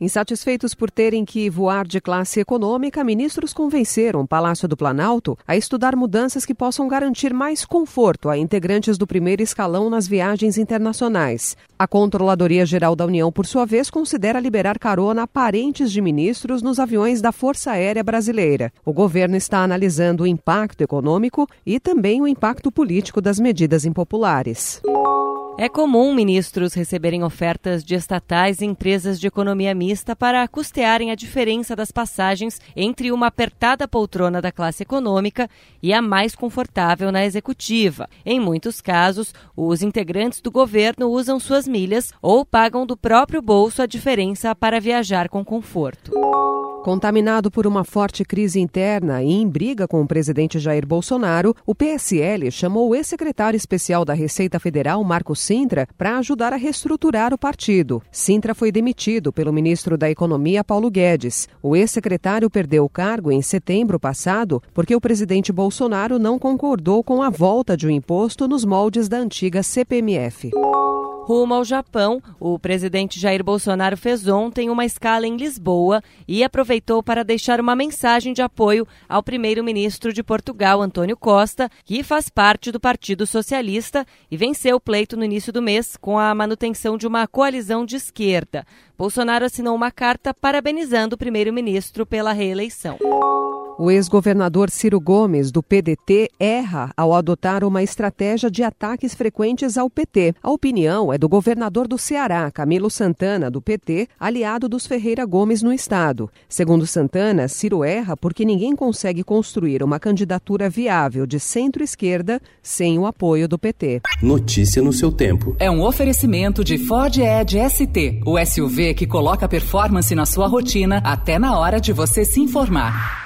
Insatisfeitos por terem que voar de classe econômica, ministros convenceram o Palácio do Planalto a estudar mudanças que possam garantir mais conforto a integrantes do primeiro escalão nas viagens internacionais. A Controladoria Geral da União, por sua vez, considera liberar carona a parentes de ministros nos aviões da Força Aérea Brasileira. O governo está analisando o impacto econômico e também o impacto político das medidas impopulares. É comum ministros receberem ofertas de estatais e empresas de economia mista para custearem a diferença das passagens entre uma apertada poltrona da classe econômica e a mais confortável na executiva. Em muitos casos, os integrantes do governo usam suas milhas ou pagam do próprio bolso a diferença para viajar com conforto. Contaminado por uma forte crise interna e em briga com o presidente Jair Bolsonaro, o PSL chamou o ex-secretário especial da Receita Federal, Marco Sintra, para ajudar a reestruturar o partido. Sintra foi demitido pelo ministro da Economia, Paulo Guedes. O ex-secretário perdeu o cargo em setembro passado porque o presidente Bolsonaro não concordou com a volta de um imposto nos moldes da antiga CPMF. Rumo ao Japão, o presidente Jair Bolsonaro fez ontem uma escala em Lisboa e aproveitou para deixar uma mensagem de apoio ao primeiro-ministro de Portugal, Antônio Costa, que faz parte do Partido Socialista e venceu o pleito no início do mês com a manutenção de uma coalizão de esquerda. Bolsonaro assinou uma carta parabenizando o primeiro-ministro pela reeleição. O ex-governador Ciro Gomes, do PDT, erra ao adotar uma estratégia de ataques frequentes ao PT. A opinião é do governador do Ceará, Camilo Santana, do PT, aliado dos Ferreira Gomes no estado. Segundo Santana, Ciro erra porque ninguém consegue construir uma candidatura viável de centro-esquerda sem o apoio do PT. Notícia no seu tempo. É um oferecimento de Ford Edge ST, o SUV que coloca performance na sua rotina até na hora de você se informar.